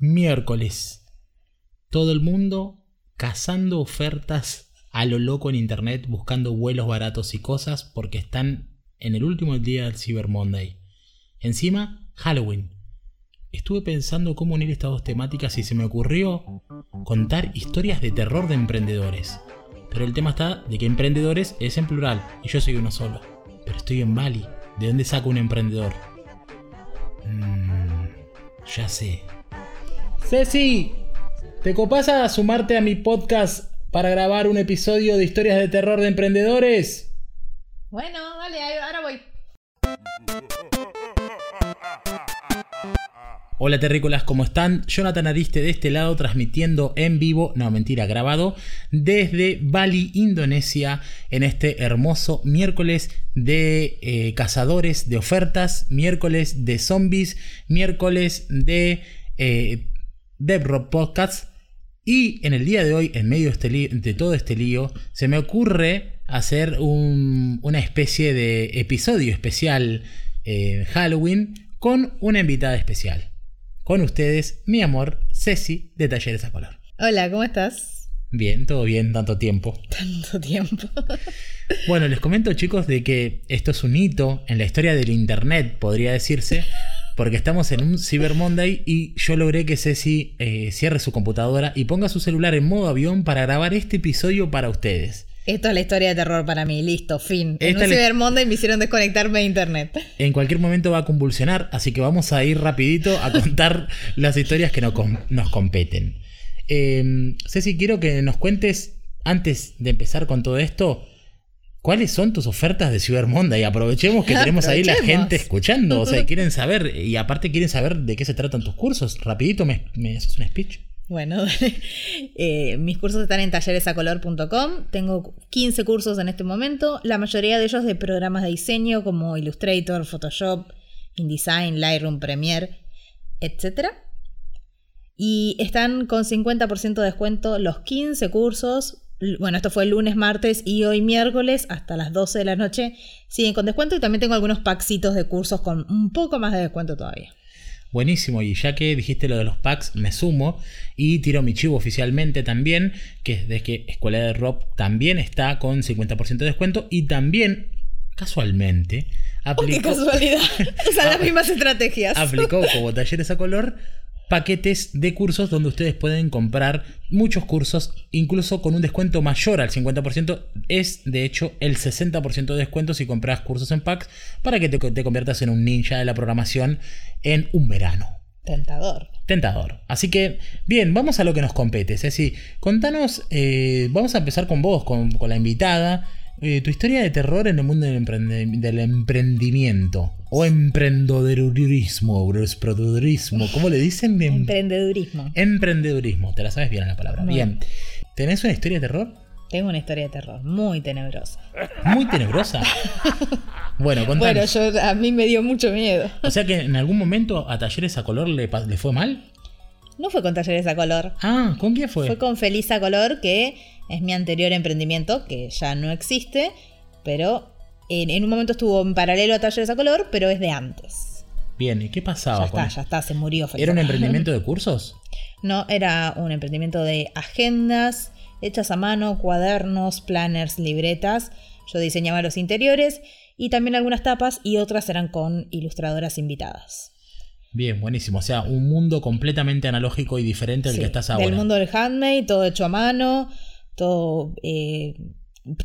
Miércoles. Todo el mundo cazando ofertas a lo loco en internet, buscando vuelos baratos y cosas porque están en el último día del Cyber Monday. Encima, Halloween. Estuve pensando cómo unir estas dos temáticas y se me ocurrió contar historias de terror de emprendedores. Pero el tema está de que emprendedores es en plural y yo soy uno solo. Pero estoy en Bali. ¿De dónde saco un emprendedor? Mm, ya sé. Ceci, ¿te copas a sumarte a mi podcast para grabar un episodio de historias de terror de emprendedores? Bueno, dale, ahora voy. Hola terrícolas, ¿cómo están? Jonathan Ariste de este lado transmitiendo en vivo, no mentira, grabado, desde Bali, Indonesia, en este hermoso miércoles de eh, cazadores de ofertas, miércoles de zombies, miércoles de eh, DevRock Podcast. Y en el día de hoy, en medio de, este de todo este lío, se me ocurre hacer una especie de episodio especial eh, Halloween con una invitada especial. Con ustedes, mi amor, Ceci de Talleres a Color. Hola, ¿cómo estás? Bien, todo bien, tanto tiempo. Tanto tiempo. bueno, les comento chicos de que esto es un hito en la historia del Internet, podría decirse, porque estamos en un Cyber Monday y yo logré que Ceci eh, cierre su computadora y ponga su celular en modo avión para grabar este episodio para ustedes. Esto es la historia de terror para mí, listo, fin. en un Cyber Monday me hicieron desconectarme de internet. En cualquier momento va a convulsionar, así que vamos a ir rapidito a contar las historias que nos, competen. Eh, Ceci, quiero que nos cuentes, antes de empezar con todo esto, ¿Cuáles son tus ofertas de Cyber Monday? Aprovechemos que tenemos ahí la gente escuchando. O sea, quieren saber, y aparte quieren saber de qué se tratan tus cursos. Rapidito, ¿me, haces un speech? Bueno, eh, mis cursos están en talleresacolor.com. Tengo 15 cursos en este momento, la mayoría de ellos de programas de diseño como Illustrator, Photoshop, InDesign, Lightroom, Premiere, etc. Y están con 50% de descuento los 15 cursos bueno, esto fue el lunes, martes y hoy miércoles hasta las 12 de la noche siguen con descuento y también tengo algunos packsitos de cursos con un poco más de descuento todavía. Buenísimo, y ya que dijiste lo de los packs, me sumo y tiro mi chivo oficialmente también, que es de que Escuela de Rock también está con 50% de descuento y también, casualmente, aplicó... ¡Qué casualidad! Usan las mismas estrategias. Aplicó como talleres a color paquetes de cursos donde ustedes pueden comprar muchos cursos, incluso con un descuento mayor al 50%. Es de hecho el 60% de descuento si compras cursos en packs para que te, conviertas en un ninja de la programación en un verano. Tentador. Tentador. Así que, bien, vamos a lo que nos compete. Ceci, contanos, eh, vamos a empezar con vos, con, con la invitada. Eh, tu historia de terror en el mundo del, emprendimiento o emprendedurismo, emprendedurismo, ¿cómo le dicen? Em- emprendedurismo. Emprendedurismo, te la sabes bien la palabra. Bien. ¿Tenés una historia de terror? Tengo una historia de terror muy tenebrosa. ¿Muy tenebrosa? bueno, contanos. Bueno, yo, a mí me dio mucho miedo. O sea que en algún momento a Talleres a Color le, le fue mal. No fue con Talleres a Color. Ah, ¿con quién fue? Fue con Feliz a Color, que es mi anterior emprendimiento, que ya no existe, pero en, un momento estuvo en paralelo a Talleres a Color, pero es de antes. Bien, ¿y qué pasaba? Ya está, ya está, se murió. ¿Era un emprendimiento de cursos? No, era un emprendimiento de agendas hechas a mano, cuadernos, planners, libretas. Yo diseñaba los interiores y también algunas tapas y otras eran con ilustradoras invitadas. Bien, buenísimo. O sea, un mundo completamente analógico y diferente al que estás ahora. Del mundo del handmade, todo hecho a mano, todo eh,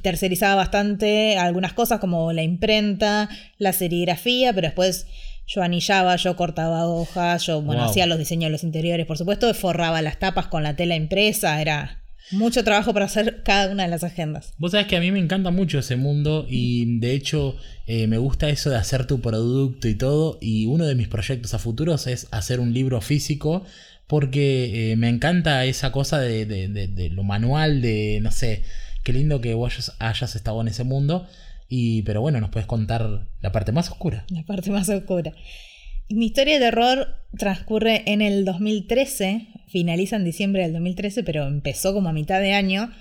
tercerizaba bastante algunas cosas como la imprenta, la serigrafía, pero después yo anillaba, yo cortaba hojas, yo bueno, hacía los diseños de los interiores, por supuesto, forraba las tapas con la tela impresa, era mucho trabajo para hacer cada una de las agendas. Vos sabés que a mí me encanta mucho ese mundo y de hecho eh, me gusta eso de hacer tu producto y todo y uno de mis proyectos a futuros es hacer un libro físico porque eh, me encanta esa cosa de, lo manual, de no sé, qué lindo que vos hayas estado en ese mundo. Y, pero bueno, nos puedes contar la parte más oscura. La parte más oscura. Mi historia de terror transcurre en el 2013, finaliza en diciembre del 2013, pero empezó como a mitad de año,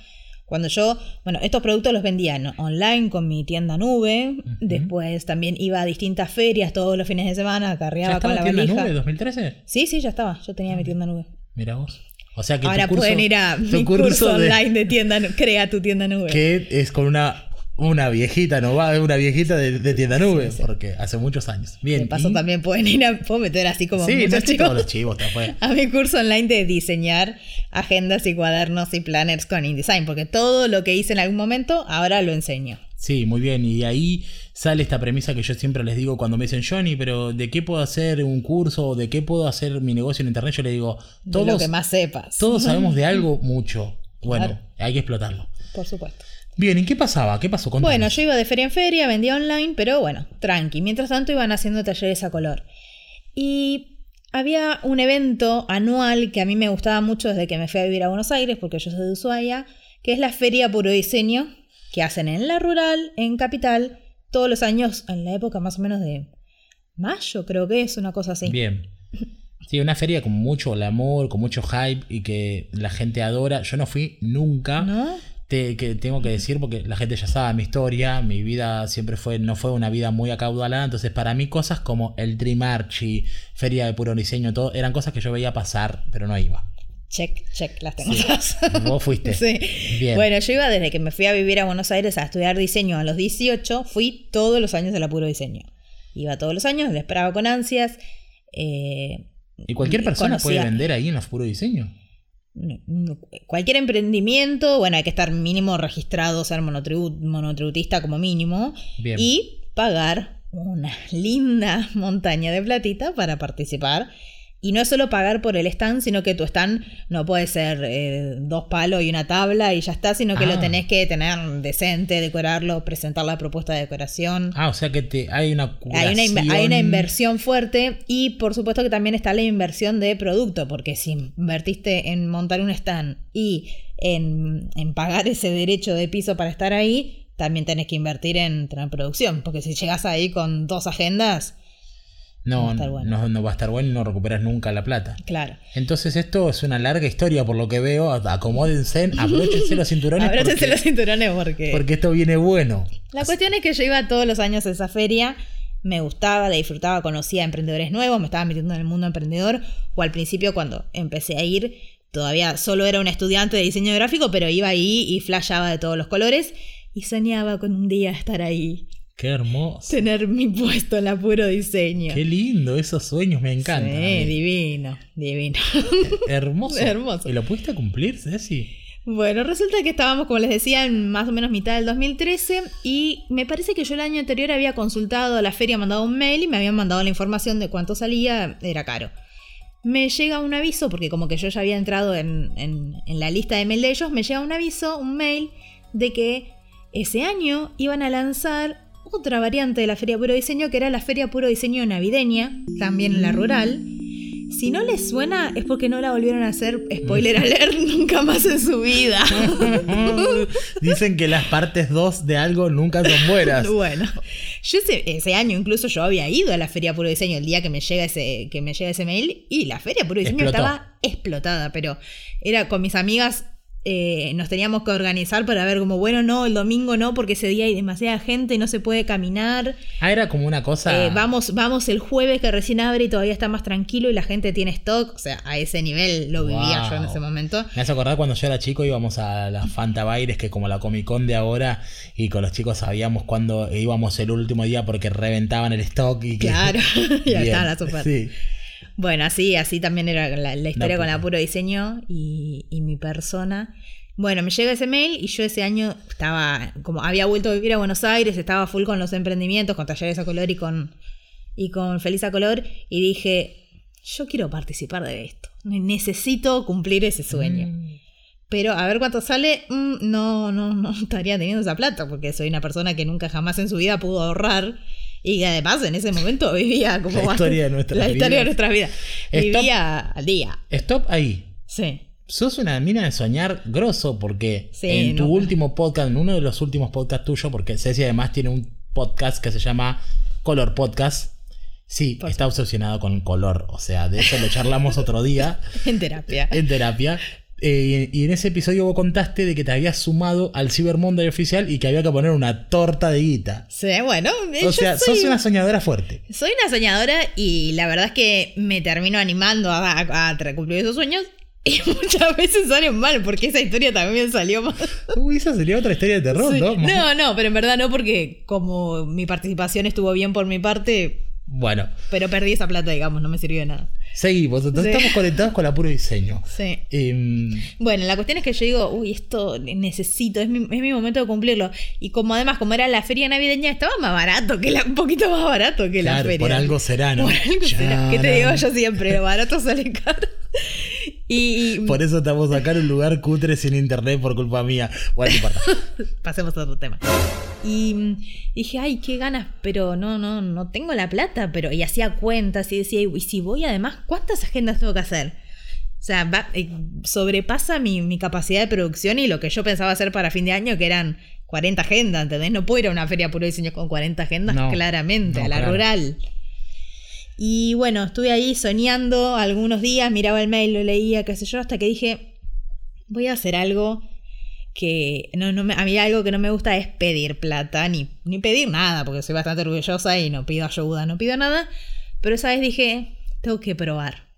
Cuando yo, bueno, estos productos los vendía online con mi tienda nube, después también iba a distintas ferias todos los fines de semana, ¿Ya acarreaba estaba con la en tienda valija. nube 2013? Sí, sí, ya estaba, yo tenía mi tienda nube. Mira vos. O sea que Ahora tu curso, pueden ir a mi curso, de- online de tienda, crea tu tienda nube. que es con una una viejita, no va, una viejita de, de tienda nube, porque hace muchos años. Bien. de paso y- también pueden ir a, puedo meter así como Sí, no muchos que chicos. todos los chivos a mi curso online de diseñar agendas y cuadernos y planners con InDesign, porque todo lo que hice en algún momento ahora lo enseño. Sí, muy bien. Y de ahí sale esta premisa que yo siempre les digo cuando me dicen, Johnny, pero ¿de qué puedo hacer un curso? ¿O ¿De qué puedo hacer mi negocio en internet? Yo le digo, de lo todos, que más sepas. todos sabemos de algo mucho. Bueno, Claro. hay que explotarlo. Por supuesto. Bien, ¿y qué pasaba? ¿Qué pasó? Contanos. Bueno, yo iba de feria en feria, vendía online, pero bueno, tranqui. Mientras tanto iban haciendo talleres a color. Y había un evento anual que a mí me gustaba mucho desde que me fui a vivir a Buenos Aires, porque yo soy de Ushuaia, que es la Feria Puro Diseño, que hacen en la rural, en Capital, todos los años, en la época más o menos de mayo, creo que es, una cosa así. Bien. Sí, una feria con mucho glamour, con mucho hype y que la gente adora. Yo no fui nunca. ¿No? Te- que tengo que decir porque la gente ya sabe mi historia, mi vida siempre fue, no fue una vida muy acaudalada, entonces para mí cosas como el Dream Archie, Feria de Puro Diseño, todo, eran cosas que yo veía pasar, pero no iba. Check, check, las tengo Sí. todas. Vos fuiste. Sí. Bien. Bueno, yo iba desde que me fui a vivir a Buenos Aires a estudiar diseño a los 18, fui todos los años de la puro diseño. Iba todos los años, le esperaba con ansias. eh, y cualquier persona puede vender ahí en los Puro Diseño. cualquier emprendimiento, bueno, hay que estar mínimo registrado, ser monotribu- monotributista como mínimo, Bien. y pagar una linda montaña de platita para participar. Y no es solo pagar por el stand, sino que tu stand no puede ser eh, dos palos y una tabla y ya está, sino que Ah. lo tenés que tener decente, decorarlo, presentar la propuesta de decoración. Ah, o sea que te, hay una Hay una, inve- hay una curación. inversión fuerte y por supuesto que también está la inversión de producto, porque si invertiste en montar un stand y en, en pagar ese derecho de piso para estar ahí, también tenés que invertir en producción, porque si llegas ahí con dos agendas, No, va a estar bueno. no, no va a estar bueno y no recuperas nunca la plata. claro. Entonces esto es una larga historia por lo que veo. Acomódense, abróchense los cinturones Abróchense porque, los cinturones porque... porque esto viene bueno. La cuestión es que yo iba todos los años a esa feria, me gustaba, la disfrutaba, conocía emprendedores nuevos, me estaba metiendo en el mundo emprendedor, o al principio cuando empecé a ir, todavía solo era una estudiante de diseño gráfico, pero iba ahí y flashaba de todos los colores y soñaba con un día estar ahí, Qué hermoso. tener mi puesto en la puro diseño. Qué lindo, esos sueños me encantan. Sí, divino, divino. Hermoso. Hermoso. ¿Y lo pudiste cumplir, Ceci? Bueno, resulta que estábamos, como les decía, en más o menos mitad del 2013 y me parece que yo el año anterior había consultado a la feria, mandado un mail y me habían mandado la información de cuánto salía, era caro. Me llega un aviso, porque como que yo ya había entrado en, en- en la lista de mail de ellos, me llega un aviso, un mail, de que ese año iban a lanzar otra variante de la Feria Puro Diseño, que era la Feria Puro Diseño navideña, también en la rural. Si no les suena, es porque no la volvieron a hacer, spoiler alert, nunca más en su vida. Dicen que las partes 2 de algo nunca son buenas. Bueno, yo ese, ese año incluso yo había ido a la Feria Puro Diseño el día que me llega ese, que me llega ese mail y la Feria Puro Diseño Explotó. estaba explotada, pero era con mis amigas, eh, nos teníamos que organizar para ver como, bueno, no, el domingo no, porque ese día hay demasiada gente y no se puede caminar. Ah, era como una cosa. Eh, vamos, vamos el jueves que recién abre y todavía está más tranquilo y la gente tiene stock. O sea, a ese nivel lo vivía yo en ese momento. Me hace acordar cuando yo era chico íbamos a la Fanta Baires, que como la Comic Con de ahora, y con los chicos sabíamos cuándo íbamos el último día porque reventaban el stock y que- Claro, ya estaban las ofertas. Sí. Bueno, así, así también era la, la historia No, con la pues. puro diseño y, y mi persona. Bueno, me llega ese mail y yo ese año estaba, como había vuelto a vivir a Buenos Aires, estaba full con los emprendimientos, con talleres a color y con, y con Feliz a color, y dije, yo quiero participar de esto, necesito cumplir ese sueño. Mm. Pero a ver cuánto sale, mm, no, no, no estaría teniendo esa plata, porque soy una persona que nunca jamás en su vida pudo ahorrar. Y que además en ese momento vivía como La historia de nuestras La historia de vidas. nuestras vidas. Stop. Vivía al día. Stop ahí. Sí. Sos una mina de soñar grosso porque Sí, en tu no. último podcast, en uno de los últimos podcasts tuyos, porque Ceci además tiene un podcast que se llama Color Podcast. Sí, Por está obsesionado con el color, o sea, de eso lo charlamos otro día En terapia. en terapia. Eh, y en ese episodio vos contaste de que te habías sumado al Cyber Monday oficial y que había que poner una torta de guita. Sí, bueno. O yo sea, soy, sos una soñadora fuerte. soy una soñadora y la verdad es que me termino animando a, a- a cumplir esos sueños. Y muchas veces salen mal, porque esa historia también salió mal. Uy, esa sería otra historia de terror, Sí. ¿no? No, no, pero en verdad no, porque como mi participación estuvo bien por mi parte, Bueno, pero perdí esa plata, digamos, no me sirvió de nada. seguimos. Entonces Sí. estamos conectados con la puro diseño. Sí. Em, Bueno, la cuestión es que yo digo, uy, esto necesito, es mi, es mi momento de cumplirlo. Y como además, como era la feria navideña, estaba más barato que la, un poquito más barato que la feria. por algo será, ¿no? Por algo será. ¿Qué te digo yo siempre? Lo barato sale caro. Y, Por eso estamos acá en un lugar cutre sin internet por culpa mía. Bueno, no importa. pasemos a otro tema. Y mm, dije, ay, qué ganas, pero no, no, no tengo la plata, pero y hacía cuentas y decía, y si voy además, ¿cuántas agendas tengo que hacer? O sea, va- eh, sobrepasa mi, mi capacidad de producción y lo que yo pensaba hacer para fin de año, que eran 40 agendas, ¿entendés? No puedo ir a una feria puro diseño con 40 agendas, No, claramente, no, a la claro. rural. Y bueno, estuve ahí soñando algunos días, miraba el mail, lo leía, qué sé yo, hasta que dije, voy a hacer algo que no, no me- a mí algo que no me gusta es pedir plata, ni, ni pedir nada, porque soy bastante orgullosa y no pido ayuda, no pido nada. Pero esa vez dije, tengo que probar.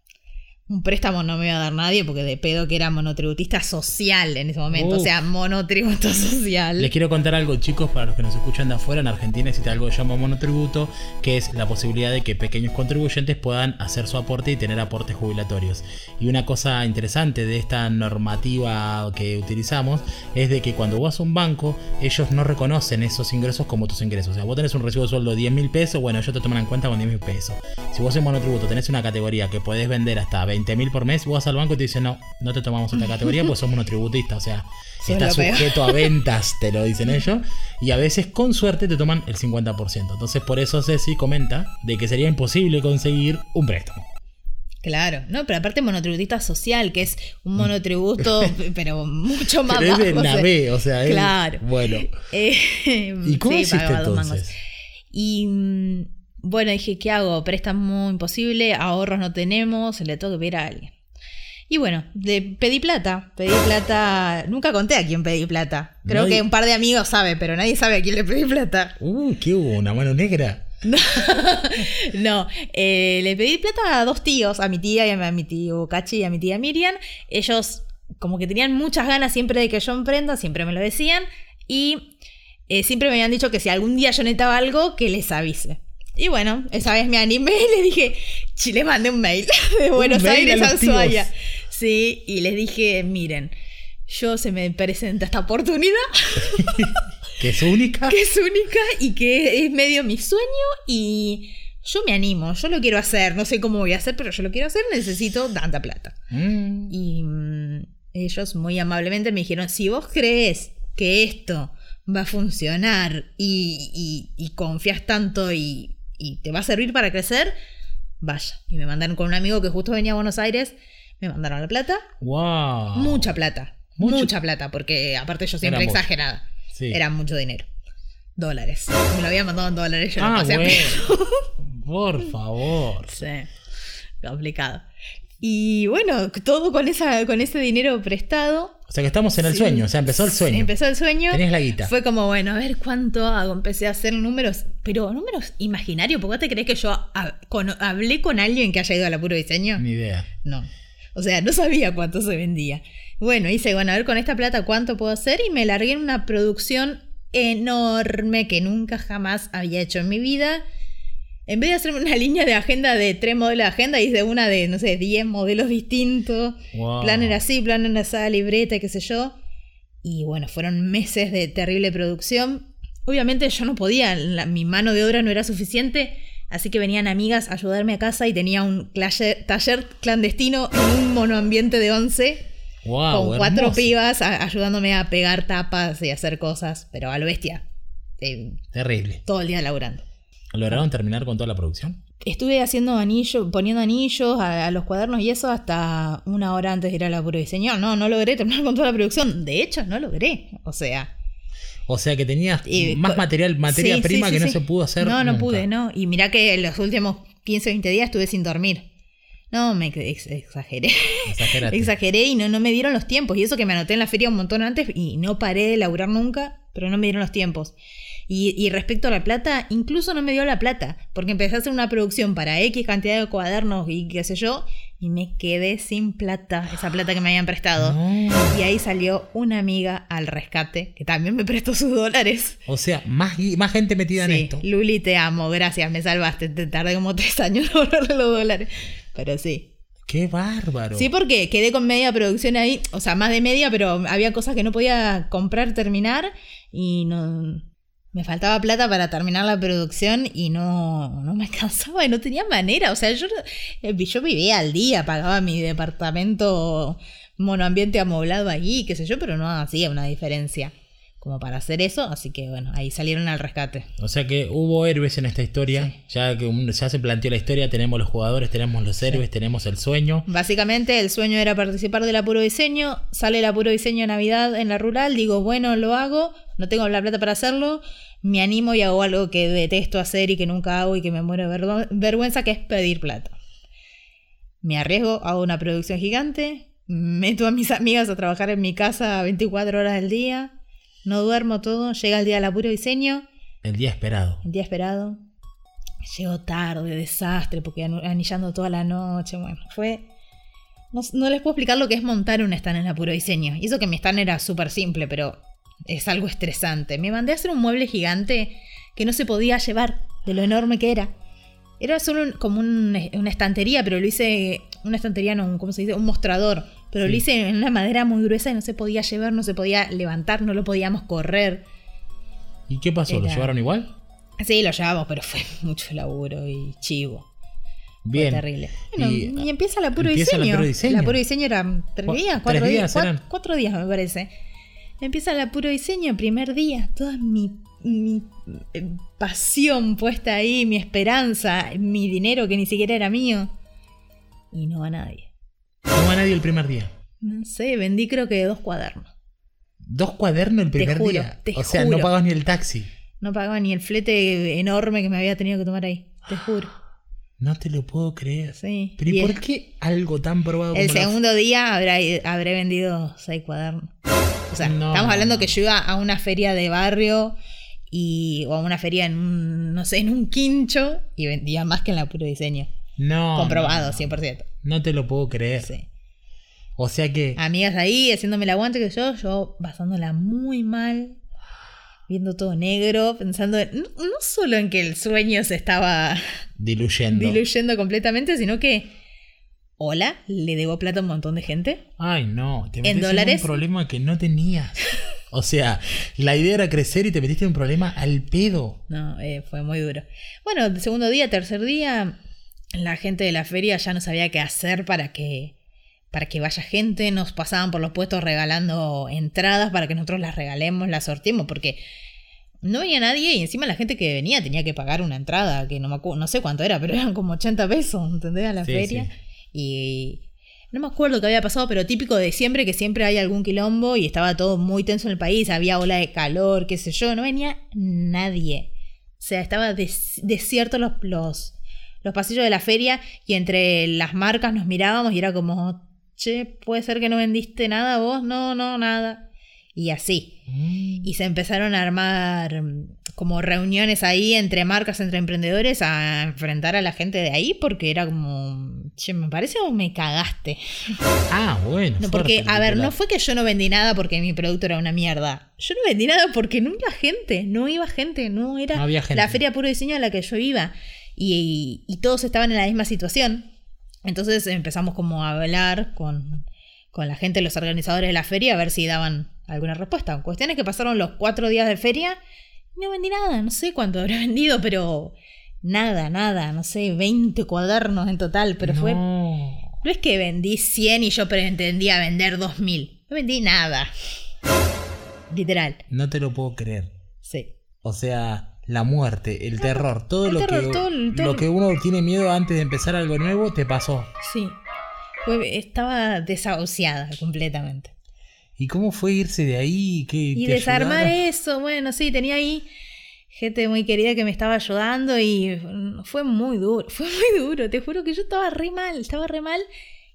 Un préstamo no me iba a dar nadie porque de pedo que era monotributista social en ese momento. O sea, monotributo social. Les quiero contar algo, chicos, para los que nos escuchan de afuera. En Argentina existe algo que se llama monotributo, que es la posibilidad de que pequeños contribuyentes puedan hacer su aporte y tener aportes jubilatorios. Y una cosa interesante de esta normativa que utilizamos es de que cuando vas a un banco, ellos no reconocen esos ingresos como tus ingresos. O sea, vos tenés un recibo de sueldo de 10 mil pesos, bueno, ellos te toman en cuenta con 10 mil pesos. Si vos en monotributo tenés una categoría que podés vender hasta 20 mil por mes, vos vas al banco y te dicen, no, no te tomamos esta categoría porque sos monotributista. O sea, Sos está lo peor. sujeto a ventas, te lo dicen ellos. Y a veces con suerte te toman el 50%. Entonces por eso Ceci comenta de que sería imposible conseguir un préstamo. Claro, no, pero aparte monotributista social, que es un monotributo, pero mucho más. Pero es de bajo, o sea, es- Claro. bueno. Eh, ¿Y cómo sí, hiciste entonces? Y mm, bueno, dije, ¿qué hago? Préstamo imposible, ahorros no tenemos, le tengo que pedir a alguien. Y bueno, le pedí plata, pedí plata, nunca conté a quién pedí plata. Creo Nadie- que un par de amigos sabe, pero nadie sabe a quién le pedí plata. Uh, ¿qué hubo? ¿Una mano negra? No, eh, le pedí plata a dos tíos, a mi tía y a mi tío Cachi y a mi tía Miriam. Ellos como que tenían muchas ganas siempre de que yo emprenda, siempre me lo decían. Y eh, siempre me habían dicho que si algún día yo necesitaba algo, que les avise. Y bueno, esa vez me animé y les dije, "Chi, les mandé un mail de Buenos mail Aires a Ushuaia. Sí, y les dije, miren, yo se me presenta esta oportunidad ¿Que es única? que es única y que es medio mi sueño y yo me animo, yo lo quiero hacer, no sé cómo voy a hacer, pero yo lo quiero hacer, necesito tanta plata. Mm, Y mm, ellos muy amablemente me dijeron, si vos crees que esto va a funcionar y, y- y confías tanto y, y te va a servir para crecer, vaya. Y me mandaron con un amigo que justo venía a Buenos Aires, me mandaron la plata, wow. mucha plata, Mucho. mucha plata, porque aparte yo siempre Era mucho. exagerada. Sí. Era mucho dinero. Dólares. Me lo había mandado en dólares, yo lo Ah, pasé a. Por favor. Sí. Complicado. Y bueno, todo con esa, con ese dinero prestado. O sea que estamos en el Sí. sueño, o sea, empezó el sueño. Empezó el sueño. Tenés la guita. Fue como, bueno, a ver cuánto hago. Empecé a hacer números, pero números imaginarios. ¿Por qué te crees que yo con- hablé con alguien que haya ido al puro diseño? Ni idea. No. O sea, no sabía cuánto se vendía. Bueno, hice, bueno, a ver con esta plata cuánto puedo hacer y me largué en una producción enorme que nunca jamás había hecho en mi vida. En vez de hacerme una línea de agenda de tres modelos de agenda, hice una de, no sé, 10 modelos distintos. Wow. Planner así, planner así, libreta, qué sé yo. Y bueno, fueron meses de terrible producción. Obviamente yo no podía, la- mi mano de obra no era suficiente, así que venían amigas a ayudarme a casa y tenía un clase- taller clandestino en un monoambiente de 11 Wow, con cuatro hermoso. pibas a- ayudándome a pegar tapas y hacer cosas, pero a lo bestia. Eh, Terrible. todo el día laburando. ¿Lograron terminar con toda la producción? Estuve haciendo anillos, poniendo anillos a, a los cuadernos y eso hasta una hora antes de ir a la puro diseño. No, no logré terminar con toda la producción. De hecho, no logré. O sea, O sea que tenías más material, materia sí, prima sí, que no se pudo hacer. No, no nunca. pude, no. Y mirá que los últimos 15 o 20 días estuve sin dormir. No, me ex- exageré. Exagérate. Exageré y no, no me dieron los tiempos. Y eso que me anoté en la feria un montón antes y no paré de laburar nunca, pero no me dieron los tiempos. Y, y respecto a la plata, incluso no me dio la plata, porque empecé a hacer una producción para X cantidad de cuadernos y qué sé yo, y me quedé sin plata, esa plata que me habían prestado. No. Y ahí salió una amiga al rescate, que también me prestó sus dólares. O sea, más, más gente metida en Sí, esto. Luli, te amo, gracias, me salvaste. Te tardé como tres años en ahorrarle los dólares. Pero sí. Qué bárbaro. Sí, porque quedé con media producción ahí, o sea, más de media, pero había cosas que no podía comprar, terminar y no... Me faltaba plata para terminar la producción y no, no me alcanzaba y no tenía manera. O sea, yo, eh, yo vivía al día, pagaba mi departamento monoambiente amoblado allí, qué sé yo, pero no hacía una diferencia como para hacer eso. Así que bueno, ahí salieron al rescate. O sea que hubo héroes en esta historia. Sí. Ya que ya se planteó la historia, tenemos los jugadores, tenemos los héroes, tenemos el sueño. Básicamente el sueño era participar del apuro diseño, sale el apuro diseño Navidad en la rural, digo, bueno, lo hago, no tengo la plata para hacerlo, me animo y hago algo que detesto hacer y que nunca hago y que me muero de vergüenza, que es pedir plata. Me arriesgo, hago una producción gigante, meto a mis amigas a trabajar en mi casa 24 horas del día, no duermo todo, llega el día del apuro diseño, El día esperado. el día esperado. Llegó tarde, desastre, porque anillando toda la noche. Bueno, fue. No, no les puedo explicar lo que es montar un stand en apuro diseño. Y eso que mi stand era súper simple, pero es algo estresante. Me mandé a hacer un mueble gigante que no se podía llevar de lo enorme que era. Era solo un- como un- una estantería, pero lo hice. Una estantería, no, ¿cómo se dice? Un mostrador. Pero Sí. lo hice en una madera muy gruesa y no se podía llevar, no se podía levantar, no lo podíamos correr. ¿Y qué pasó? ¿Lo llevaron igual? Sí, lo llevamos, pero fue mucho laburo y chivo. Bien. Fue terrible. Bueno, Y- y, empieza el apuro empieza el diseño. apuro diseño. El apuro diseño era tres Cu- días, tres cuatro días. eran. cuatro días, me parece. Empieza el apuro diseño, primer día. Toda mi, mi, eh, pasión puesta ahí, mi esperanza, mi dinero que ni siquiera era mío. Y no va nadie. No va nadie el primer día. No sé, vendí creo que dos cuadernos. Dos cuadernos el primer juro, día. te o sea, no pagas ni el taxi. No pagaba ni el flete enorme que me había tenido que tomar ahí. Te juro. No te lo puedo creer. Sí. Pero ¿y por qué algo tan probado El como segundo día habrá, habré vendido seis cuadernos. O sea, No, estamos hablando que yo iba a una feria de barrio y, o a una feria en un, no sé, en un quincho y vendía más que en la puro diseño. No. Comprobado, no, no. 100%. No te lo puedo creer. Sí. O sea que. Amigas ahí haciéndome el aguante que yo, yo pasándola muy mal, viendo todo negro, pensando en- no, no solo en que el sueño se estaba Diluyendo. diluyendo completamente, sino que, hola, le debo plata a un montón de gente. Ay, no. Te ¿En metiste dólares? un problema que no tenías. O sea, la idea era crecer y te metiste en un problema al pedo. No, eh, fue muy duro. Bueno, segundo día, tercer día, la gente de la feria ya no sabía qué hacer para que, para que vaya gente. Nos pasaban por los puestos regalando entradas para que nosotros las regalemos, las sorteemos, porque no venía nadie y encima la gente que venía tenía que pagar una entrada, que no, me acu- no sé cuánto era, pero eran como 80 pesos, ¿entendés? A la Sí, feria. sí. Y no me acuerdo qué había pasado, pero típico de siempre, que siempre hay algún quilombo y estaba todo muy tenso en el país, había ola de calor, qué sé yo, no venía nadie. O sea, estaba des- desierto los, los, los pasillos de la feria y entre las marcas nos mirábamos y era como, che, puede ser que no vendiste nada vos, no, no, nada. Y así. Mm. Y se empezaron a armar mm, como reuniones ahí entre marcas, entre emprendedores, a enfrentar a la gente de ahí, porque era como, che, me parece o me cagaste. Ah, bueno. No, porque, a ver, no fue que yo no vendí nada porque mi producto era una mierda. Yo no vendí nada porque no iba gente, no iba gente, no era No había gente. la feria puro diseño a la que yo iba. Y, y todos estaban en la misma situación. Entonces empezamos como a hablar con, con la gente, los organizadores de la feria, a ver si daban alguna respuesta. Cuestión es que pasaron los cuatro días de feria no vendí nada, no sé cuánto habré vendido, pero nada, nada, no sé, 20 cuadernos en total, pero fue No. no es que vendí 100 y yo pretendía vender 2000. No vendí nada. Literal. No te lo puedo creer. Sí. O sea, la muerte, el terror, todo, el lo, terror, que, todo el- todo lo que uno tiene miedo antes de empezar algo nuevo, te pasó. Sí. Estaba desahuciada completamente. ¿Y cómo fue irse de ahí? ¿Qué, Y desarmar ayudaron? eso, bueno, sí, tenía ahí gente muy querida que me estaba ayudando y fue muy duro, fue muy duro, te juro que yo estaba re mal, estaba re mal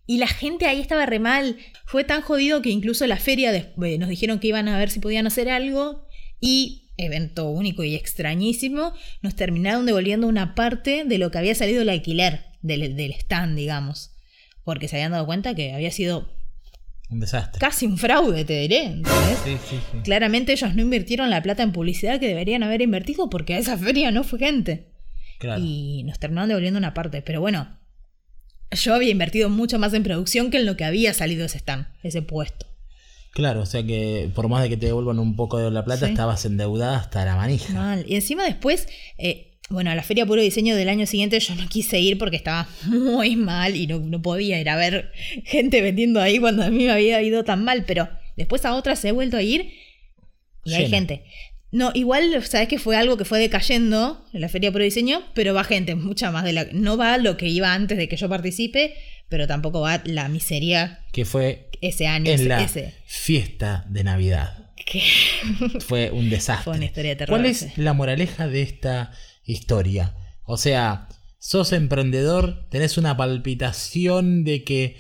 y la gente ahí estaba re mal. Fue tan jodido que incluso la feria eh, nos dijeron que iban a ver si podían hacer algo y evento único y extrañísimo, nos terminaron devolviendo una parte de lo que había salido el alquiler del, del stand, digamos. Porque se habían dado cuenta que había sido un desastre. Casi un fraude, te diré. Sí, sí, sí. Claramente ellos no invirtieron la plata en publicidad que deberían haber invertido porque a esa feria no fue gente. Claro. Y nos terminaron devolviendo una parte. Pero bueno, yo había invertido mucho más en producción que en lo que había salido ese stand, ese puesto. Claro, o sea que por más de que te devuelvan un poco de la plata, estabas endeudada hasta la manija. Mal. Y encima después, eh, bueno, a la Feria Puro Diseño del año siguiente yo no quise ir porque estaba muy mal y no, podía ir a ver gente vendiendo ahí cuando a mí me había ido tan mal, pero después a otras he vuelto a ir y hay gente. No, igual, sabes que fue algo que fue decayendo en la Feria Puro Diseño, pero va gente, mucha más de la... No va lo que iba antes de que yo participe, pero tampoco va la miseria que fue ese año. En la fiesta de Navidad. ¿Qué? Fue un desastre. Fue una historia de terror. ¿Cuál es la moraleja de esta historia. O sea, sos emprendedor, tenés una palpitación de que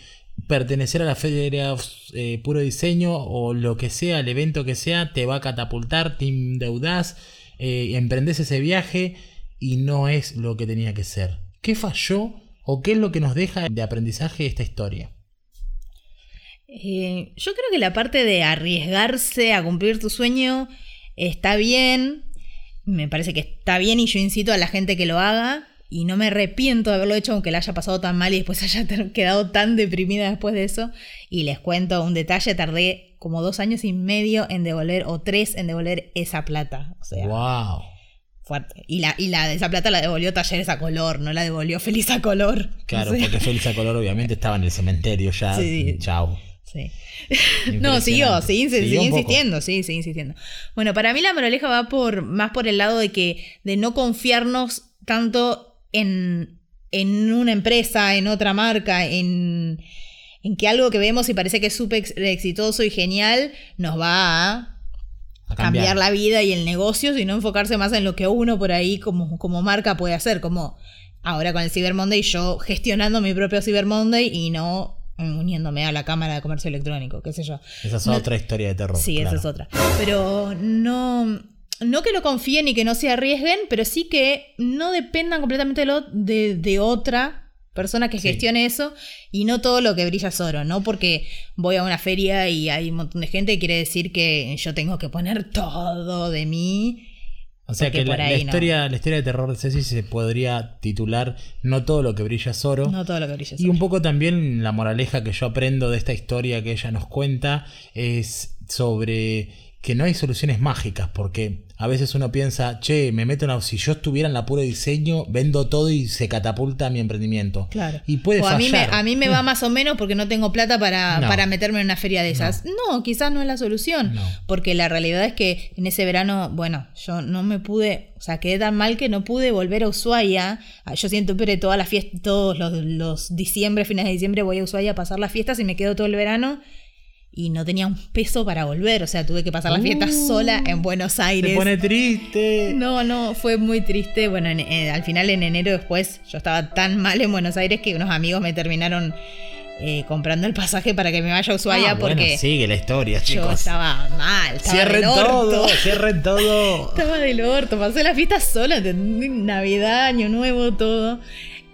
pertenecer a la Feria eh, Puro Diseño o lo que sea, el evento que sea, te va a catapultar, te endeudás, eh, emprendés ese viaje y no es lo que tenía que ser. ¿Qué falló o qué es lo que nos deja de aprendizaje esta historia? Eh, yo creo que la parte de arriesgarse a cumplir tu sueño está bien, me parece que está bien y yo incito a la gente que lo haga. Y no me arrepiento de haberlo hecho, aunque la haya pasado tan mal y después haya quedado tan deprimida después de eso. Y les cuento un detalle, tardé como dos años y medio en devolver, o tres en devolver esa plata. O sea, wow. Fuerte. Y la, y la esa plata la devolvió Talleres a color, no la devolvió Feliz a color. Claro, porque Feliz a color obviamente estaba en el cementerio ya. Sí. Chao. Sí. no, siguió, sí, insistiendo, sí, sigue insistiendo. Bueno, para mí la moraleja va por más por el lado de que de no confiarnos tanto en, en una empresa, en otra marca, en, en que algo que vemos y parece que es súper exitoso y genial nos va a, cambiar. la vida y el negocio, sino enfocarse más en lo que uno por ahí como, como marca puede hacer, como ahora con el Cyber Monday, yo gestionando mi propio Cyber Monday y no uniéndome a la Cámara de Comercio Electrónico, qué sé yo. Esa es otra historia de terror. Sí, esa es otra. Pero no, no que no confíen y que no se arriesguen, pero sí que no dependan completamente de, de, otra persona que gestione eso y no todo lo que brilla es oro, ¿no? Porque voy a una feria y hay un montón de gente que quiere decir que yo tengo que poner todo de mí o sea que la, historia, la historia de terror de Ceci se podría titular No todo lo que brilla es oro. No todo lo que brilla es oro. Y un poco también la moraleja que yo aprendo de esta historia que ella nos cuenta es sobre que no hay soluciones mágicas, porque a veces uno piensa, che, me meto en si yo estuviera en la pura diseño, vendo todo y se catapulta mi emprendimiento. Claro. Y puede o a mí, me, a mí me va más o menos porque no tengo plata para, para meterme en una feria de esas. No, quizás no es la solución. Porque la realidad es que en ese verano, bueno, yo no me pude, o sea, quedé tan mal que no pude volver a Ushuaia. Ah, yo siento pero toda la fiesta, todos los, los diciembre, fines de diciembre voy a Ushuaia a pasar las fiestas y me quedo todo el verano y no tenía un peso para volver. O sea, tuve que pasar la fiesta uh. sola en Buenos Aires. Se pone triste. No, no, fue muy triste. Bueno, eh, al final en enero después yo estaba tan mal en Buenos Aires que unos amigos me terminaron eh, comprando el pasaje para que me vaya a Ushuaia ah, porque sigue la historia, chicos. Yo estaba mal, estaba cierren todo, cierren todo. estaba del orto, pasé la fiesta sola, Navidad, Año Nuevo, todo.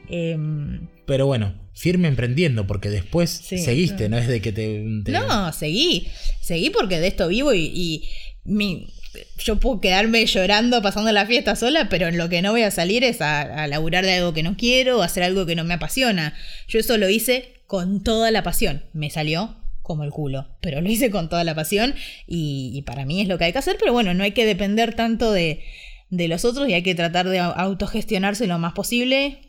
Em, Pero bueno, firme emprendiendo, porque después seguiste, no. es de que te, No, seguí, seguí porque de esto vivo y, mi, yo puedo quedarme llorando pasando la fiesta sola, pero en lo que no voy a salir es a, a laburar de algo que no quiero o hacer algo que no me apasiona. Yo eso lo hice con toda la pasión. Me salió como el culo, pero lo hice con toda la pasión y, para mí es lo que hay que hacer, pero bueno, no hay que depender tanto de, de los otros y hay que tratar de autogestionarse lo más posible.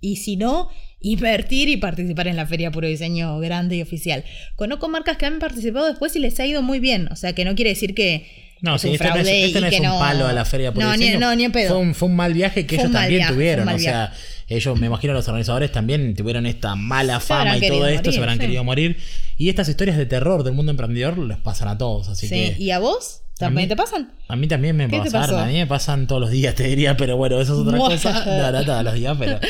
Y si no, invertir y participar en la Feria Puro Diseño grande y oficial. Conozco marcas que han participado después y les ha ido muy bien. O sea, que no quiere decir que. No, es un este no es, este un palo a la Feria Puro Diseño. no, ni pedo. Fue un, fue un, mal viaje que ellos también tuvieron. O sea, ellos, me imagino, los organizadores también tuvieron esta mala fama y todo esto, se habrán querido morir. Y estas historias de terror del mundo emprendedor les pasan a todos. Así que. ¿Y a vos? ¿También te pasan? A mí también me ¿Qué te pasaron, pasó? a mí me pasan todos los días, te diría, pero bueno, eso es otra cosa. No, no todos los días, pero.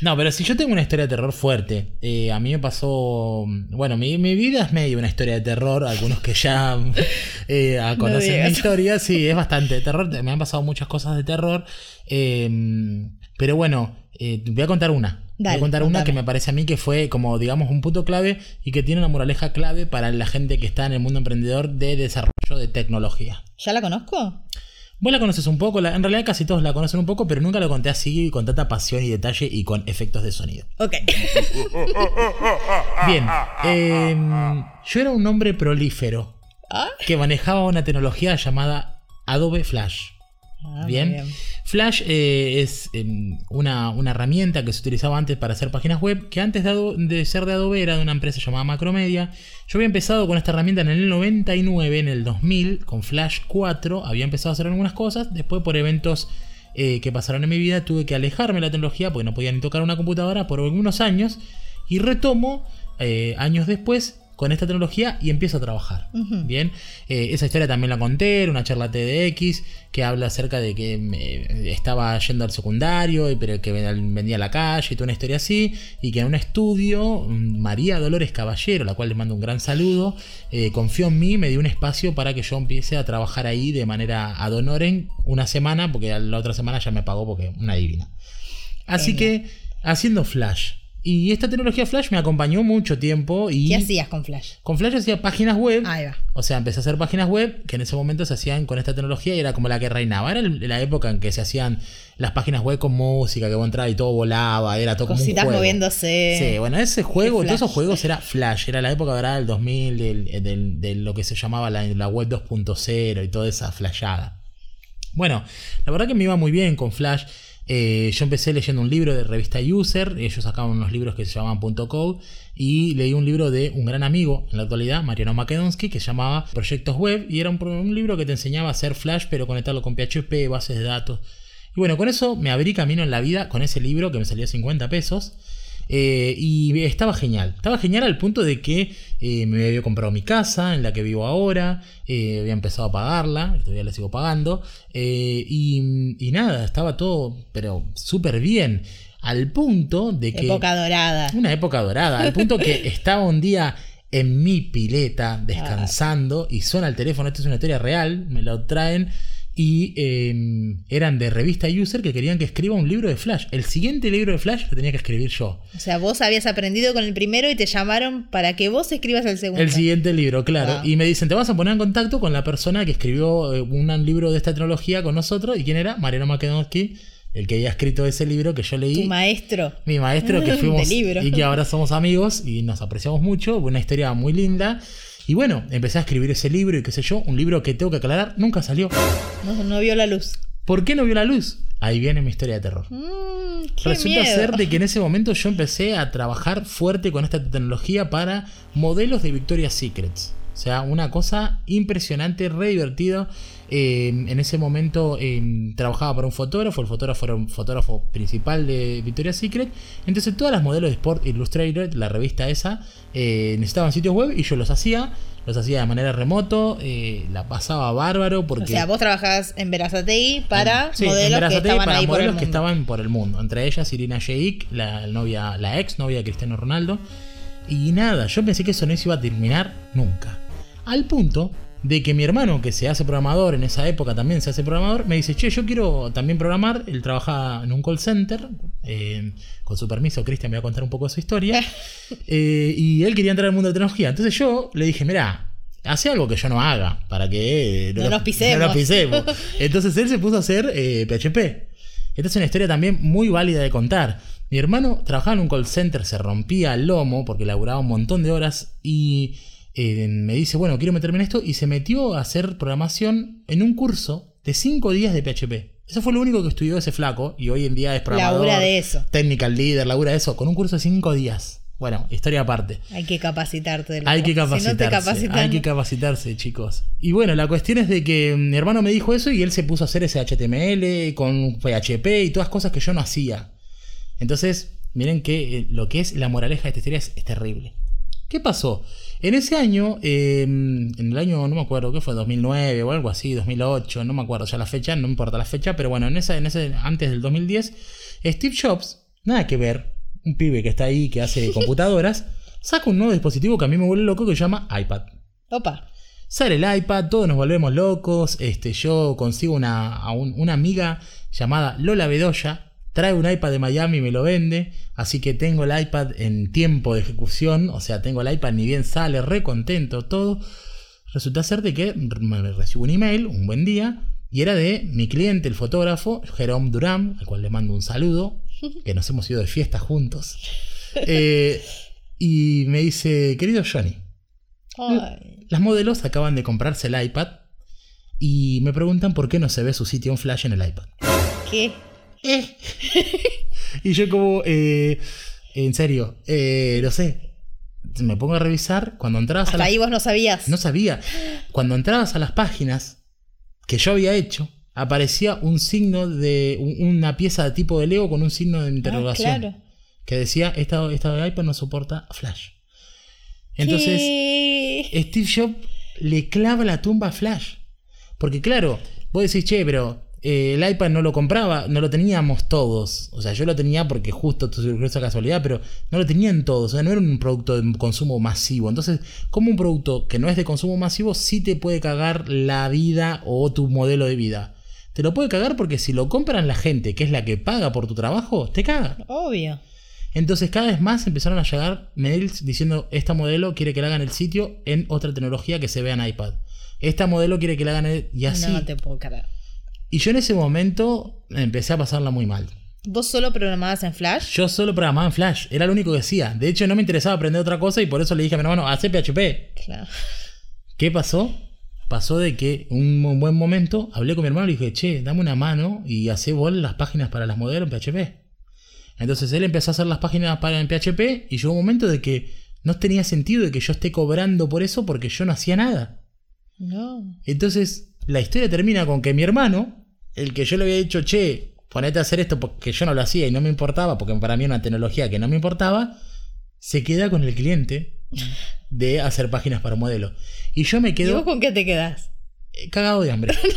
No, pero si yo tengo una historia de terror fuerte, eh, a mí me pasó. Bueno, mi, mi vida es medio una historia de terror. Algunos que ya eh, conocen mi digas. historia, sí, es bastante de terror. Me han pasado muchas cosas de terror. eh, pero bueno, eh, voy a contar una. Voy a contar una que me parece a mí que fue como, digamos, un punto clave y que tiene una moraleja clave para la gente que está en el mundo emprendedor de desarrollo de tecnología. ¿Ya la conozco? Vos la conoces un poco, la- en realidad casi todos la conocen un poco, pero nunca lo conté así con tanta pasión y detalle y con efectos de sonido. Ok. Bien, em, yo era un hombre prolífero Ah, que manejaba una tecnología llamada Adobe Flash. ah, Bien. Flash eh, es em, una, una herramienta que se utilizaba antes para hacer páginas web, que antes de, de ser de Adobe era de una empresa llamada Macromedia. Yo había empezado con esta herramienta en el 99, en el 2000, con Flash 4, había empezado a hacer algunas cosas, después por eventos eh, que pasaron en mi vida tuve que alejarme de la tecnología porque no podía ni tocar una computadora por algunos años y retomo eh, años después con esta tecnología y empiezo a trabajar. Bien, Eh, esa historia también la conté en una charla TDX que habla acerca de que me- estaba yendo al secundario, y- pero que ven- vendía a la calle y toda una historia así, y que en un estudio mm, María Dolores Caballero, la cual les mando un gran saludo, eh, confió en mí, me dio un espacio para que yo empiece a trabajar ahí de manera ad honorem una semana, porque la otra semana ya me pagó porque una divina. Así Genial. que haciendo Flash. Y esta tecnología Flash me acompañó mucho tiempo y ¿Qué hacías con Flash? con Flash hacía páginas web. Ahí va. O sea, empecé a hacer páginas web que en ese momento se hacían con esta tecnología y era como la que reinaba. Era la época en que se hacían las páginas web con música, que vos entrabas y todo volaba, era todo como un Cositas juego. moviéndose. Sí, bueno, ese juego, todos esos juegos era Flash, era la época dorada del 2000, del, del- de lo que se llamaba la, la web 2.0 y toda esa flashada. Bueno, la verdad que me iba muy bien con Flash. Eh, yo empecé leyendo un libro de revista User, ellos sacaban unos libros que se llamaban .code y leí un libro de un gran amigo en la actualidad, Mariano Makedonsky, que se llamaba Proyectos Web y era un libro que te enseñaba a hacer Flash pero conectarlo con PHP, bases de datos. Y bueno, con eso me abrí camino en la vida con ese libro que me salió 50 pesos. Eh, y estaba genial. Estaba genial al punto de que eh, me había comprado mi casa en la que vivo ahora. eh, había empezado a pagarla. y Todavía la sigo pagando. y, y nada, estaba todo, pero súper bien. Al punto de que. Época dorada. Una época dorada. Al punto que estaba un día en mi pileta descansando y suena el teléfono. Esto es una historia real. Me lo traen. Y eh, eran de revista User que querían que escriba un libro de Flash. El siguiente libro de Flash lo tenía que escribir yo. O sea, vos habías aprendido con el primero y te llamaron para que vos escribas el segundo. El siguiente libro, claro. Wow. Y me dicen, te vas a poner en contacto con la persona que escribió eh, un libro de esta tecnología con nosotros. ¿Y quién era? Mariano Makedonsky, el que había escrito ese libro que yo leí. Tu maestro. mi maestro que fuimos libro. y que ahora somos amigos y nos apreciamos mucho, una historia muy linda. Y bueno, empecé a escribir ese libro y qué sé yo, un libro que tengo que aclarar, nunca salió. No, no vio la luz. ¿Por qué no vio la luz? Ahí viene mi historia de terror. Mm, Resulta miedo. ser de que en ese momento yo empecé a trabajar fuerte con esta tecnología para modelos de Victoria's Secrets. O sea, una cosa impresionante, re divertido. Eh, en ese momento eh, trabajaba para un fotógrafo, el fotógrafo era un fotógrafo principal de Victoria's Secret. Entonces todas las modelos de Sport Illustrated, la revista esa, eh, necesitaban sitios web y yo los hacía. Los hacía de manera remoto, eh, la pasaba bárbaro porque... O sea, vos trabajabas en Verazatei para Sí, en modelos que estaban para ahí por el modelos mundo. que estaban por el mundo. Entre ellas Irina Sheik, la novia, la ex novia de Cristiano Ronaldo. Y nada, yo pensé que eso no se iba a terminar nunca. Al punto de que mi hermano, que se hace programador, en esa época también se hace programador, me dice, che, yo quiero también programar. Él trabaja en un call center. eh, con su permiso, Cristian me va a contar un poco de su historia. Eh, y él quería entrar al mundo de la tecnología. Entonces yo le dije, mirá, hace algo que yo no haga, para que eh, No nos pisemos. no nos pisemos. Entonces él se puso a hacer PHP. Esta es una historia también muy válida de contar. Mi hermano trabajaba en un call center, se rompía el lomo porque laburaba un montón de horas y eh, me dice, bueno, quiero meterme en esto y se metió a hacer programación en un curso de 5 días de PHP. Eso fue lo único que estudió ese flaco y hoy en día es programador. Labura de eso. Technical leader, labura de eso, con un curso de 5 días. Bueno, historia aparte. Hay que capacitarte. de Hay que loco. Si no te capacitarse. capacitan, hay que capacitarse, chicos. Y bueno, la cuestión es de que mi hermano me dijo eso y él se puso a hacer ese HTML con PHP y todas cosas que yo no hacía. Entonces, miren que eh, lo que es la moraleja de esta historia es, es terrible. ¿Qué pasó? En ese año, eh, en el año, no me acuerdo, ¿qué fue? 2009 o algo así, 2008, no me acuerdo ya la fecha, no me importa la fecha, pero bueno, en esa, en ese, antes del 2010, Steve Jobs, nada que ver, un pibe que está ahí, que hace computadoras, saca un nuevo dispositivo que a mí me vuelve loco que se llama iPad. Opa. Sale el iPad, todos nos volvemos locos. Este, yo consigo una, a un- una amiga llamada Lola Bedoya, trae un iPad de Miami y me lo vende. Así que tengo el iPad en tiempo de ejecución. O sea, tengo el iPad ni bien sale, re contento, todo. Resulta ser de que me recibo un email, un buen día, y era de mi cliente, el fotógrafo, Jerome Durán, al cual le mando un saludo, que nos hemos ido de fiesta juntos. Eh, y me dice, querido Johnny, Ay. las modelos acaban de comprarse el iPad y me preguntan por qué no se ve su sitio en flash en el iPad. ¿Qué? Y yo como, eh, en serio, eh, no sé, me pongo a revisar cuando entrabas a las... ahí vos no sabías. No sabía. Cuando entrabas a las páginas que yo había hecho, aparecía un signo de un- una pieza de tipo de Lego con un signo de interrogación. Ah, claro. Que decía, esta, esta iPad no soporta flash. Entonces... ¿Qué? Steve Jobs le clava la tumba a Flash. Porque claro, vos decís, che, pero eh, el iPad no lo compraba, no lo teníamos todos. O sea, yo lo tenía porque justo surgió esa casualidad, pero no lo tenían todos. O sea, no era un producto de consumo masivo. Entonces, como un producto que no es de consumo masivo, sí te puede cagar la vida o tu modelo de vida. Te lo puede cagar porque si lo compran la gente, que es la que paga por tu trabajo, te caga. Obvio. Entonces cada vez más empezaron a llegar mails diciendo esta modelo quiere que le hagan el sitio en otra tecnología que se vea en iPad. Esta modelo quiere que le hagan el... y así. No te puedo creer. Y yo en ese momento empecé a pasarla muy mal. ¿Vos solo programabas en Flash? Yo solo programaba en Flash, era lo único que hacía. De hecho no me interesaba aprender otra cosa y por eso le dije a mi hermano, hace PHP. Claro. ¿Qué pasó? Pasó de que un buen momento hablé con mi hermano y le dije, che, dame una mano y hacé vos las páginas para las modelos en PHP. Entonces él empezó a hacer las páginas para en PHP y llegó un momento de que no tenía sentido de que yo esté cobrando por eso porque yo no hacía nada. No. Entonces la historia termina con que mi hermano, el que yo le había dicho, che, ponete a hacer esto porque yo no lo hacía y no me importaba, porque para mí era una tecnología que no me importaba, se queda con el cliente de hacer páginas para modelo. Y yo me ¿Y quedo vos con qué te quedás? eh, cagado de hambre.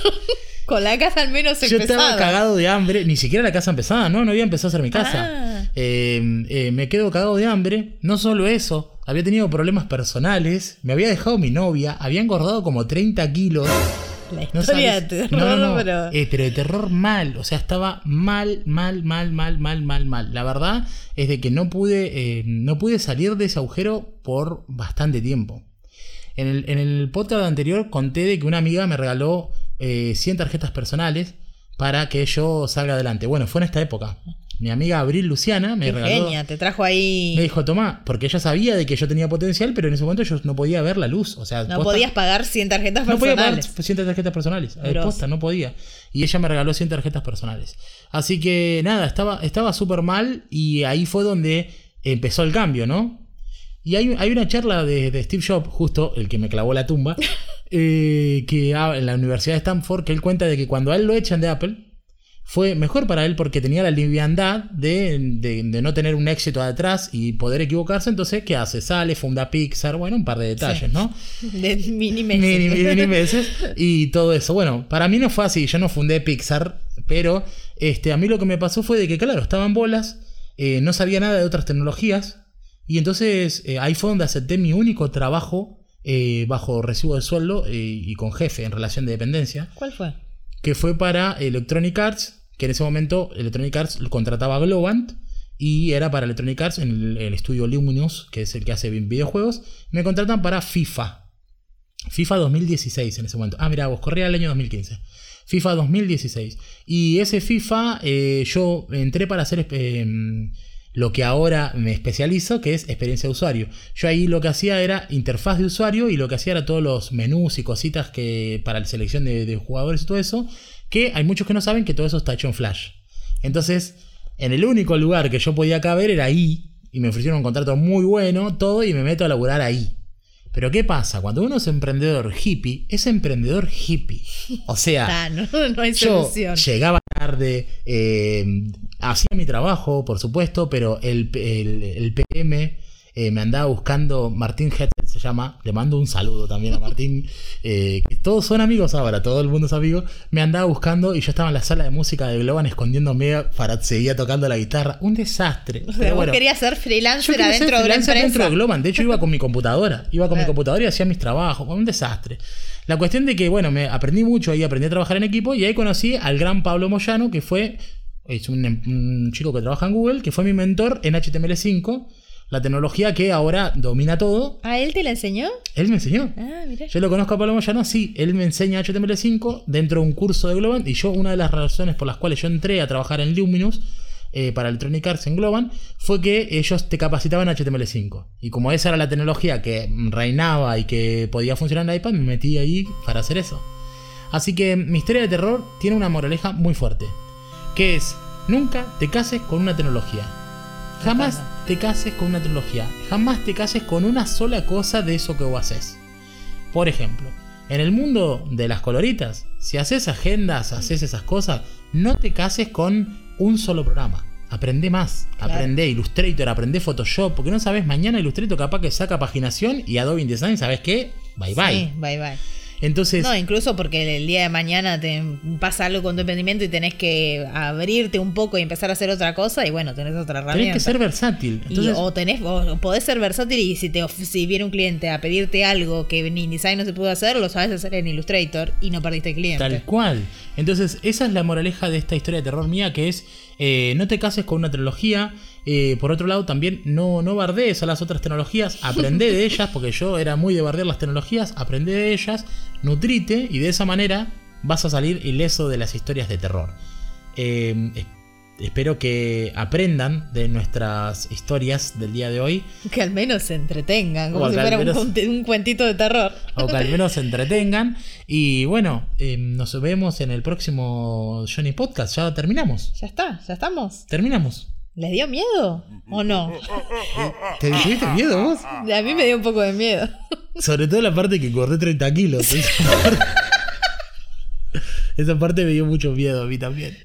Con la casa al menos Yo empezada. estaba cagado de hambre, ni siquiera la casa empezada, no, no había empezado a hacer mi casa. Ah. Eh, eh, me quedo cagado de hambre, no solo eso, había tenido problemas personales, me había dejado mi novia, había engordado como 30 kilos. La No historia sabes- de terror, no, no, no, pero... eh, pero de terror mal, o sea, estaba mal, mal, mal, mal, mal, mal, mal. La verdad es de que no pude, eh, no pude salir de ese agujero por bastante tiempo. En el, en el podcast anterior conté de que una amiga me regaló eh, 100 tarjetas personales para que yo salga adelante. Bueno, fue en esta época. Mi amiga Abril Luciana me Qué regaló. genia, te trajo ahí... Me dijo, toma, porque ella sabía de que yo tenía potencial, pero en ese momento yo no podía ver la luz. O sea, No posta- podías pagar 100 tarjetas no podía pagar personales. 100 tarjetas personales. Eh, Grosso. posta, no podía. Y ella me regaló 100 tarjetas personales. Así que nada, estaba estaba súper mal y ahí fue donde empezó el cambio, ¿no? Y hay, hay una charla de, de Steve Jobs, justo el que me clavó la tumba, eh, que en la Universidad de Stanford, que él cuenta de que cuando a él lo echan de Apple, fue mejor para él porque tenía la liviandad de, de- de no tener un éxito atrás y poder equivocarse. Entonces, ¿qué hace? Sale, funda Pixar, bueno, un par de detalles, ¿no? De mini meses. Mini, mini, mini meses y todo eso. Bueno, para mí no fue así, yo no fundé Pixar, pero este, a mí lo que me pasó fue de que, claro, estaba en bolas, eh, no sabía nada de otras tecnologías, y entonces eh, ahí fue donde acepté mi único trabajo eh, bajo recibo de sueldo y con jefe en relación de dependencia, ¿Cuál fue? que fue para Electronic Arts, que en ese momento Electronic Arts contrataba a Globant. Y era para Electronic Arts en el, estudio Luminous, que es el que hace videojuegos. Me contratan para FIFA. FIFA 2016 en ese momento. Ah, mira, vos corría el año 2015. FIFA 2016. Y ese FIFA eh, yo entré para hacer eh, lo que ahora me especializo, que es experiencia de usuario. Yo ahí lo que hacía era interfaz de usuario y lo que hacía era todos los menús y cositas que para la selección de jugadores y todo eso, que hay muchos que no saben que todo eso está hecho en Flash. Entonces, en el único lugar que yo podía caber era ahí, y me ofrecieron un contrato muy bueno, todo, y me meto a laburar ahí. Pero ¿qué pasa? Cuando uno es emprendedor hippie, es emprendedor hippie. O sea, Ah, no, no hay yo solución. llegaba tarde, eh, hacía mi trabajo, por supuesto, pero el, el- el PM eh, me andaba buscando, Martín se llama, le mando un saludo también a Martín, eh, que todos son amigos ahora, todo el mundo es amigo, me andaba buscando y yo estaba en la sala de música de Globan escondiéndome para seguir tocando la guitarra. Un desastre. O sea, vos bueno, querías ser yo freelancer quería ser adentro de una freelancer empresa. dentro de Globan. De hecho, iba con mi computadora. Iba con mi computadora y hacía mis trabajos. Un desastre. La cuestión de que, bueno, me aprendí mucho ahí, aprendí a trabajar en equipo y ahí conocí al gran Pablo Moyano, que fue es un, un chico que trabaja en Google, que fue mi mentor en HTML5, la tecnología que ahora domina todo. ¿A él te la enseñó? Él me enseñó. Ah, mira. Yo lo conozco a Pablo Moyano, sí, él me enseña HTML5 dentro de un curso de Globan y yo una de las razones por las cuales yo entré a trabajar en Luminous eh, para Electronic Arts en Globan fue que ellos te capacitaban en HTML5 y como esa era la tecnología que reinaba y que podía funcionar en iPad, me metí ahí para hacer eso. Así que mi historia de terror tiene una moraleja muy fuerte, que es nunca te cases con una tecnología. Jamás te cases con una tecnología. Jamás te cases con una sola cosa de eso que vos haces. Por ejemplo, en el mundo de las coloritas, si haces agendas, haces esas cosas, no te cases con un solo programa. Aprende más, Claro. aprende Illustrator, aprende Photoshop, porque no sabes mañana Illustrator capaz que saca paginación y Adobe InDesign, ¿sabes qué? Bye bye. Sí, bye bye. Entonces, No, incluso porque el día de mañana te pasa algo con tu emprendimiento y tenés que abrirte un poco y empezar a hacer otra cosa y bueno, tenés otra herramienta. tenés que ser versátil. Y- Entonces, o tenés, o podés ser versátil y si te si viene un cliente a pedirte algo que en InDesign no se pudo hacer, lo sabes hacer en Illustrator y no perdiste el cliente. Tal cual. Entonces, esa es la moraleja de esta historia de terror mía, que es eh, no te cases con una tecnología. Eh, por otro lado, también no, no bardees a las otras tecnologías, aprende de ellas, porque yo era muy de bardear las tecnologías, aprende de ellas, nutrite y de esa manera vas a salir ileso de las historias de terror. Eh, es- espero que aprendan de nuestras historias del día de hoy. Que al menos se entretengan, como si fuera un, menos- conte- un cuentito de terror. o que al menos se entretengan. Y bueno, eh, nos vemos en el próximo Johnny Podcast. Ya terminamos. Ya está, ya estamos. Terminamos. ¿Les dio miedo o no? ¿Te tuviste miedo vos? A mí me dio un poco de miedo. Sobre todo la parte que corté 30 kilos. Esa parte, esa parte me dio mucho miedo a mí también.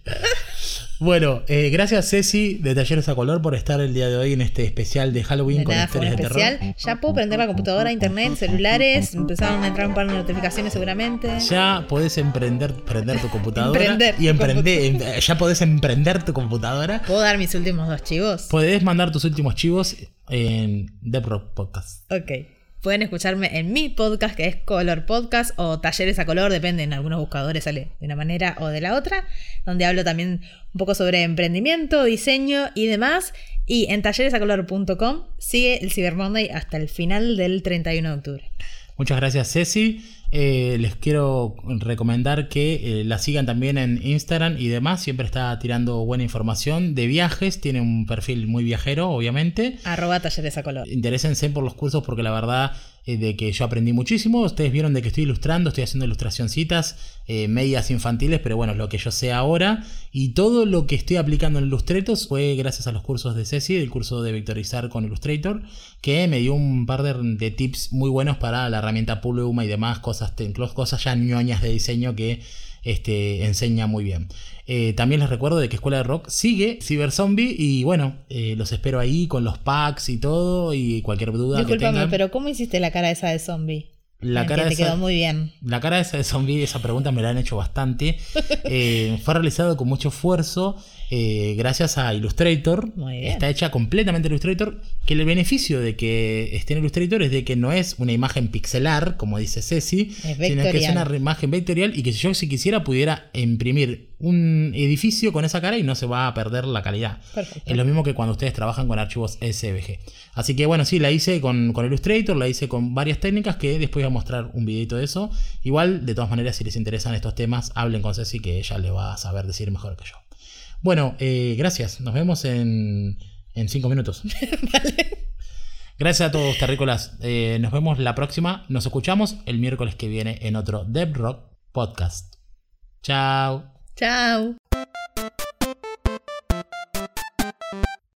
Bueno, eh, gracias Ceci de Talleres a Color por estar el día de hoy en este especial de Halloween De con nada, historias de terror. Ya puedo prender la computadora, internet, celulares. Empezaron a entrar un par de notificaciones seguramente. Ya podés emprender prender tu computadora Emprender y emprender, em- ya podés emprender tu computadora. ¿Puedo dar mis últimos dos chivos? Podés mandar tus últimos chivos en The Rock Podcast. Ok. Pueden escucharme en mi podcast, que es Color Podcast o Talleres a Color, depende, en algunos buscadores sale de una manera o de la otra, donde hablo también un poco sobre emprendimiento, diseño y demás. Y en talleresacolor.com sigue el Cyber Monday hasta el final del 31 de octubre. Muchas gracias Ceci. Eh, les quiero recomendar que eh, la sigan también en Instagram y demás. Siempre está tirando buena información de viajes. Tiene un perfil muy viajero, obviamente. Arroba Talleres a Color. Interésense por los cursos porque la verdad de que yo aprendí muchísimo. Ustedes vieron de que estoy ilustrando, estoy haciendo ilustracioncitas eh, medias infantiles, pero bueno, es lo que yo sé ahora. Y todo lo que estoy aplicando en Illustrator fue gracias a los cursos de Ceci, del curso de vectorizar con Illustrator, que me dio un par de, tips muy buenos para la herramienta Puluma y demás cosas, cosas ya ñoñas de diseño que este, enseña muy bien. Eh, también les recuerdo de que Escuela de Rock sigue Cyber Zombie y bueno, eh, los espero ahí con los packs y todo y cualquier duda que Disculpame, tengan. pero ¿cómo hiciste la cara esa de zombie? La Que cara te esa- quedó muy bien. La cara esa de zombie, esa pregunta me la han hecho bastante. Eh, fue realizado con mucho esfuerzo eh, gracias a Illustrator. Está hecha completamente en Illustrator. Que el beneficio de que esté en Illustrator es de que no es una imagen pixelar, como dice Ceci, sino que es una imagen vectorial y que si yo si quisiera pudiera imprimir un edificio con esa cara y no se va a perder la calidad. Perfecto. Es lo mismo que cuando ustedes trabajan con archivos SVG. Así que bueno, sí, la hice con, con Illustrator, la hice con varias técnicas que después voy a mostrar un videito de eso. Igual, de todas maneras, si les interesan estos temas, hablen con Ceci que ella le va a saber decir mejor que yo. Bueno, eh, gracias. Nos vemos en, en cinco minutos. Gracias a todos, terrícolas. Eh, nos vemos la próxima. Nos escuchamos el miércoles que viene en otro Dev Rock Podcast. Chao. Chao.